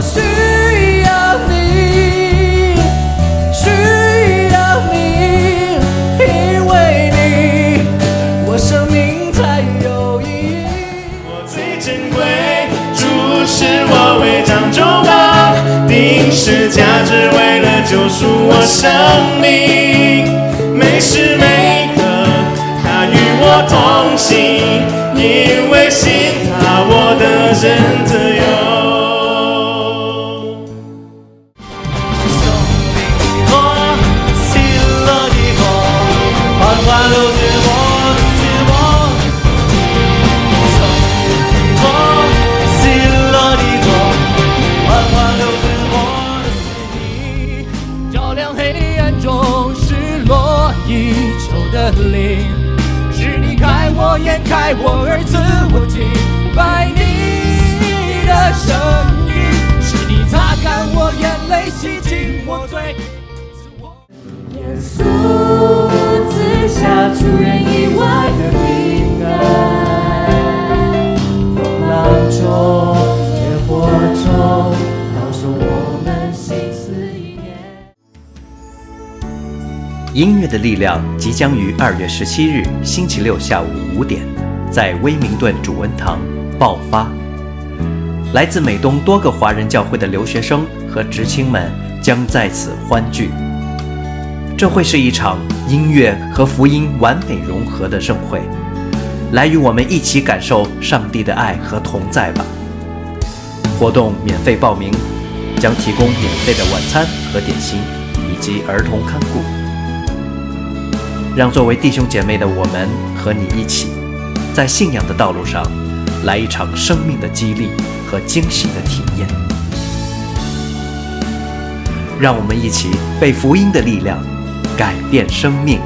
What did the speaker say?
需要你需要你，因为你，我生命才有意义。我最珍贵，主是我为掌中宝，定时价只，为了救赎我生命，每时每刻。他与我同行，因为信他，我的人子。我的寂寞，慢慢留给我的寂寞。照亮黑暗中失落已久的灵，是你，开我眼，开我音乐的力量即将于二月十七日星期六下午五点，在威明顿主恩堂爆发。来自美东多个华人教会的留学生和知青们将在此欢聚。这会是一场音乐和福音完美融合的盛会，来与我们一起感受上帝的爱和同在吧。活动免费报名，将提供免费的晚餐和点心，以及儿童看顾。让作为弟兄姐妹的我们和你一起，在信仰的道路上，来一场生命的激励和惊喜的体验。让我们一起被福音的力量改变生命。